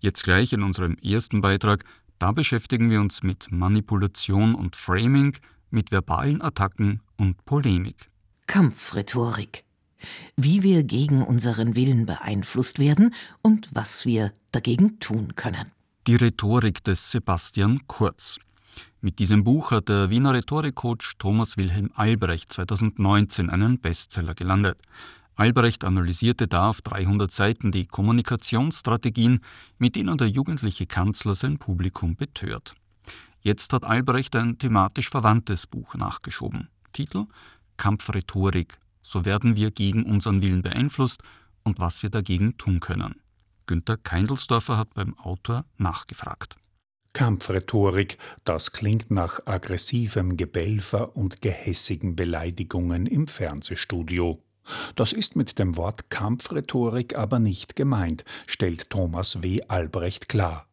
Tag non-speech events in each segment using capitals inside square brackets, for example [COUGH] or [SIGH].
Jetzt gleich in unserem ersten Beitrag, da beschäftigen wir uns mit Manipulation und Framing, mit verbalen Attacken und Polemik. Kampfrhetorik. Wie wir gegen unseren Willen beeinflusst werden und was wir dagegen tun können. Die Rhetorik des Sebastian Kurz. Mit diesem Buch hat der Wiener Rhetorikcoach Thomas Wilhelm Albrecht 2019 einen Bestseller gelandet. Albrecht analysierte da auf 300 Seiten die Kommunikationsstrategien, mit denen der jugendliche Kanzler sein Publikum betört. Jetzt hat Albrecht ein thematisch verwandtes Buch nachgeschoben. Titel Kampfrhetorik. So werden wir gegen unseren Willen beeinflusst und was wir dagegen tun können. Günter Keindelsdorfer hat beim Autor nachgefragt. Kampfrhetorik, das klingt nach aggressivem Gebelfer und gehässigen Beleidigungen im Fernsehstudio. Das ist mit dem Wort Kampfrhetorik aber nicht gemeint, stellt Thomas W. Albrecht klar.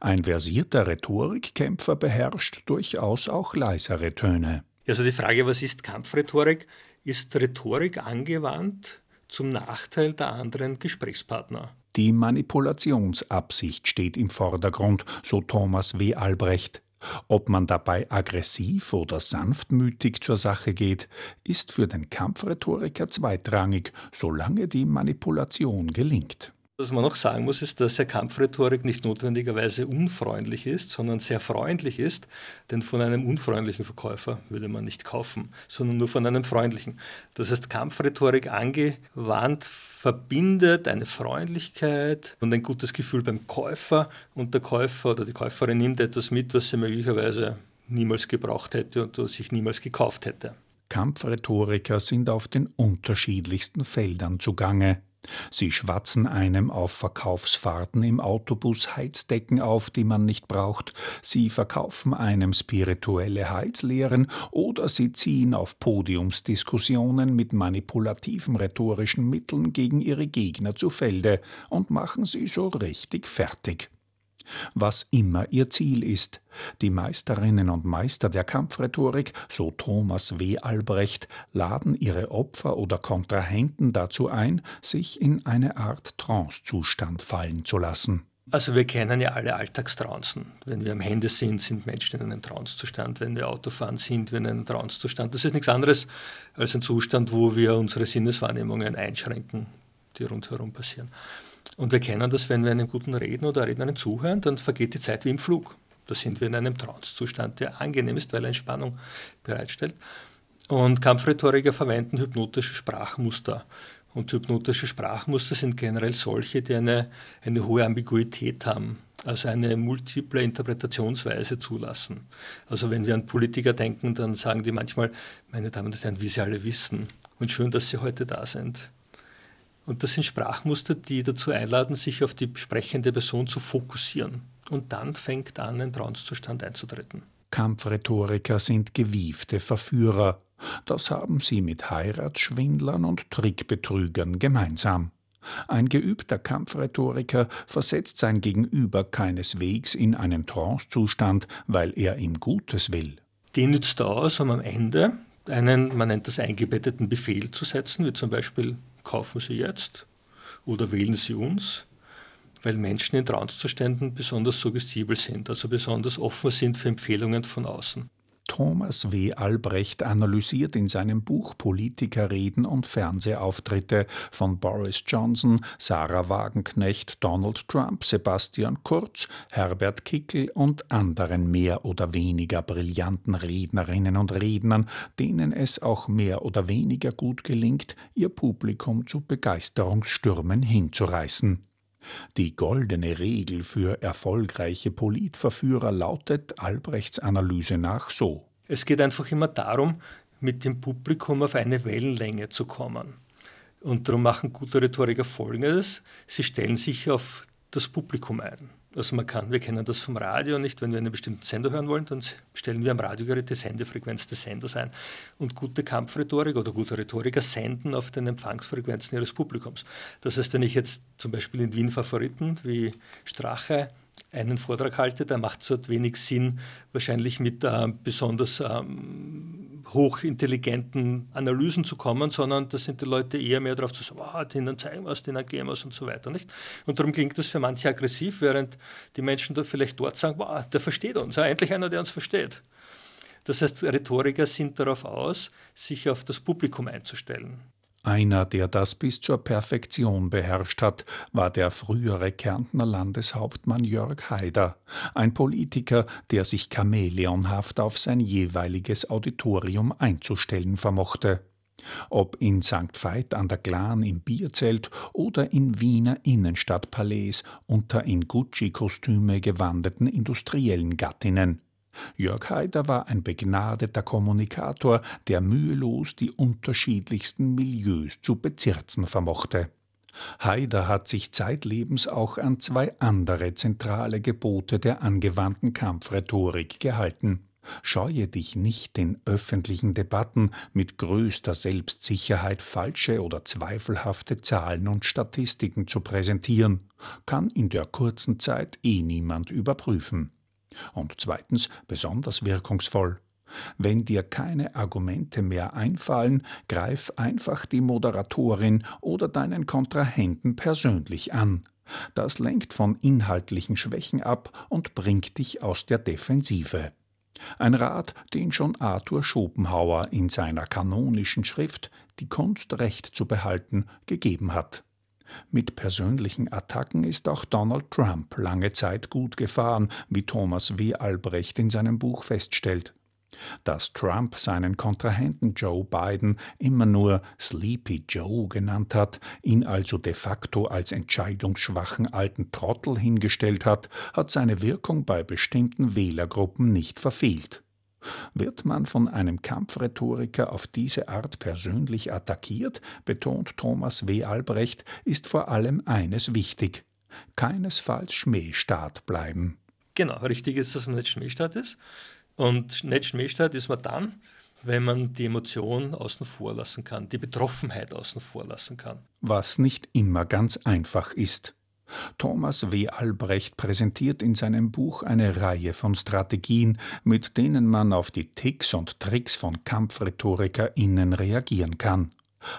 Ein versierter Rhetorikkämpfer beherrscht durchaus auch leisere Töne. Also die Frage, was ist Kampfrhetorik? Ist Rhetorik angewandt zum Nachteil der anderen Gesprächspartner? Die Manipulationsabsicht steht im Vordergrund, so Thomas W. Albrecht. Ob man dabei aggressiv oder sanftmütig zur Sache geht, ist für den Kampfrhetoriker zweitrangig, solange die Manipulation gelingt. Was man noch sagen muss, ist, dass ja Kampfrhetorik nicht notwendigerweise unfreundlich ist, sondern sehr freundlich ist. Denn von einem unfreundlichen Verkäufer würde man nicht kaufen, sondern nur von einem freundlichen. Das heißt, Kampfrhetorik angewandt verbindet eine Freundlichkeit und ein gutes Gefühl beim Käufer und der Käufer oder die Käuferin nimmt etwas mit, was sie möglicherweise niemals gebraucht hätte und sich niemals gekauft hätte. Kampfrhetoriker sind auf den unterschiedlichsten Feldern zugange. Sie schwatzen einem auf Verkaufsfahrten im Autobus Heizdecken auf, die man nicht braucht, sie verkaufen einem spirituelle Heizlehren oder sie ziehen auf Podiumsdiskussionen mit manipulativen rhetorischen Mitteln gegen ihre Gegner zu Felde und machen sie so richtig fertig was immer ihr Ziel ist. Die Meisterinnen und Meister der Kampfrhetorik, so Thomas W. Albrecht, laden ihre Opfer oder Kontrahenten dazu ein, sich in eine Art Trancezustand fallen zu lassen. Also wir kennen ja alle Alltagstrancen. Wenn wir am Handy sind, sind Menschen in einem Trancezustand. Wenn wir Autofahren, sind wir in einem Trancezustand. Das ist nichts anderes als ein Zustand, wo wir unsere Sinneswahrnehmungen einschränken, die rundherum passieren. Und wir kennen das, wenn wir einem guten Redner oder Rednerin zuhören, dann vergeht die Zeit wie im Flug. Da sind wir in einem Trancezustand, der angenehm ist, weil er Entspannung bereitstellt. Und Kampfrhetoriker verwenden hypnotische Sprachmuster. Und hypnotische Sprachmuster sind generell solche, die eine, eine hohe Ambiguität haben, also eine multiple Interpretationsweise zulassen. Also wenn wir an Politiker denken, dann sagen die manchmal, meine Damen und Herren, wie Sie alle wissen, und schön, dass Sie heute da sind. Und das sind Sprachmuster, die dazu einladen, sich auf die sprechende Person zu fokussieren. Und dann fängt an, ein Trancezustand einzutreten. Kampfrhetoriker sind gewiefte Verführer. Das haben sie mit Heiratsschwindlern und Trickbetrügern gemeinsam. Ein geübter Kampfrhetoriker versetzt sein Gegenüber keineswegs in einen Trancezustand, weil er ihm Gutes will. Die nützt aus, um am Ende einen, man nennt das eingebetteten Befehl zu setzen, wie zum Beispiel kaufen Sie jetzt oder wählen Sie uns, weil Menschen in Trancezuständen besonders suggestibel sind, also besonders offen sind für Empfehlungen von außen. Thomas W. Albrecht analysiert in seinem Buch Politikerreden und Fernsehauftritte von Boris Johnson, Sarah Wagenknecht, Donald Trump, Sebastian Kurz, Herbert Kickel und anderen mehr oder weniger brillanten Rednerinnen und Rednern, denen es auch mehr oder weniger gut gelingt, ihr Publikum zu Begeisterungsstürmen hinzureißen. Die goldene Regel für erfolgreiche Politverführer lautet Albrechts Analyse nach so. Es geht einfach immer darum, mit dem Publikum auf eine Wellenlänge zu kommen. Und darum machen gute Rhetoriker Folgendes. Sie stellen sich auf das Publikum ein. Also man kann, wir kennen das vom Radio nicht, wenn wir einen bestimmten Sender hören wollen, dann stellen wir am Radiogerät die Sendefrequenz des Senders ein. Und gute Kampfrhetorik oder gute Rhetoriker senden auf den Empfangsfrequenzen ihres Publikums. Das heißt, wenn ich jetzt zum Beispiel in Wien Favoriten wie Strache einen Vortrag halte, da macht es halt wenig Sinn, wahrscheinlich mit äh, besonders ähm, hochintelligenten Analysen zu kommen, sondern da sind die Leute eher mehr darauf zu sagen, oh, denen zeigen wir es, denen geben wir es und so weiter. Nicht? Und darum klingt das für manche aggressiv, während die Menschen da vielleicht dort sagen, wow, der versteht uns, endlich einer, der uns versteht. Das heißt, Rhetoriker sind darauf aus, sich auf das Publikum einzustellen. Einer, der das bis zur Perfektion beherrscht hat, war der frühere Kärntner Landeshauptmann Jörg Haider, ein Politiker, der sich chamäleonhaft auf sein jeweiliges Auditorium einzustellen vermochte. Ob in St. Veit an der Glan im Bierzelt oder in Wiener Innenstadtpalais unter in Gucci-Kostüme gewandeten industriellen Gattinnen. Jörg Haider war ein begnadeter Kommunikator, der mühelos die unterschiedlichsten Milieus zu bezirzen vermochte. Haider hat sich zeitlebens auch an zwei andere zentrale Gebote der angewandten Kampfrhetorik gehalten. Scheue dich nicht, in öffentlichen Debatten mit größter Selbstsicherheit falsche oder zweifelhafte Zahlen und Statistiken zu präsentieren, kann in der kurzen Zeit eh niemand überprüfen. Und zweitens besonders wirkungsvoll. Wenn dir keine Argumente mehr einfallen, greif einfach die Moderatorin oder deinen Kontrahenten persönlich an. Das lenkt von inhaltlichen Schwächen ab und bringt dich aus der Defensive. Ein Rat, den schon Arthur Schopenhauer in seiner kanonischen Schrift Die Kunst Recht zu behalten gegeben hat. Mit persönlichen Attacken ist auch Donald Trump lange Zeit gut gefahren, wie Thomas W. Albrecht in seinem Buch feststellt. Dass Trump seinen Kontrahenten Joe Biden immer nur Sleepy Joe genannt hat, ihn also de facto als entscheidungsschwachen alten Trottel hingestellt hat, hat seine Wirkung bei bestimmten Wählergruppen nicht verfehlt. Wird man von einem Kampfrhetoriker auf diese Art persönlich attackiert, betont Thomas W. Albrecht, ist vor allem eines wichtig: keinesfalls Schmähstaat bleiben. Genau, richtig ist, dass man nicht Schmähstaat ist. Und nicht Schmähstaat ist man dann, wenn man die Emotion außen vor lassen kann, die Betroffenheit außen vor lassen kann. Was nicht immer ganz einfach ist. Thomas W. Albrecht präsentiert in seinem Buch eine Reihe von Strategien, mit denen man auf die Ticks und Tricks von KampfrhetorikerInnen reagieren kann.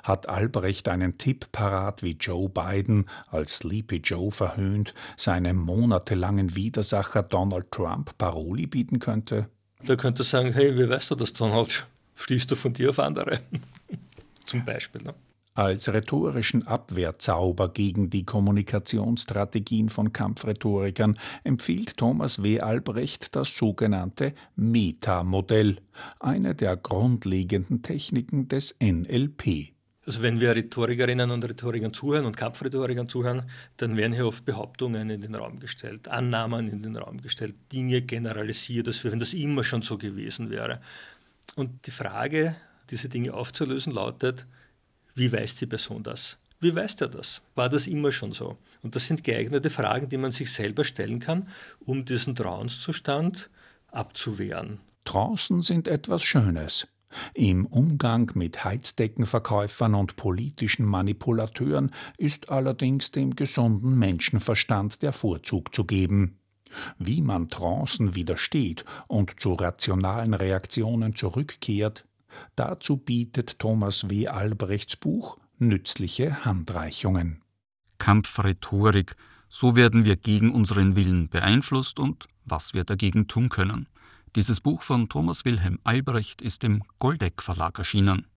Hat Albrecht einen Tipp parat, wie Joe Biden, als Sleepy Joe verhöhnt, seinem monatelangen Widersacher Donald Trump Paroli bieten könnte? Da könnte sagen, hey, wie weißt du das, Donald? [LAUGHS] Stehst du von dir auf andere? [LAUGHS] Zum Beispiel. Ne? Als rhetorischen Abwehrzauber gegen die Kommunikationsstrategien von Kampfrhetorikern empfiehlt Thomas W. Albrecht das sogenannte Metamodell, eine der grundlegenden Techniken des NLP. Also wenn wir Rhetorikerinnen und Rhetorikern zuhören und Kampfrhetorikern zuhören, dann werden hier oft Behauptungen in den Raum gestellt, Annahmen in den Raum gestellt, Dinge generalisiert, als wenn das immer schon so gewesen wäre. Und die Frage, diese Dinge aufzulösen, lautet, wie weiß die Person das? Wie weiß der das? War das immer schon so? Und das sind geeignete Fragen, die man sich selber stellen kann, um diesen Trauenszustand abzuwehren. Trancen sind etwas Schönes. Im Umgang mit Heizdeckenverkäufern und politischen Manipulateuren ist allerdings dem gesunden Menschenverstand der Vorzug zu geben. Wie man Trancen widersteht und zu rationalen Reaktionen zurückkehrt, Dazu bietet Thomas W. Albrechts Buch nützliche Handreichungen. Kampfrhetorik, so werden wir gegen unseren Willen beeinflusst und was wir dagegen tun können. Dieses Buch von Thomas Wilhelm Albrecht ist im Goldeck Verlag erschienen.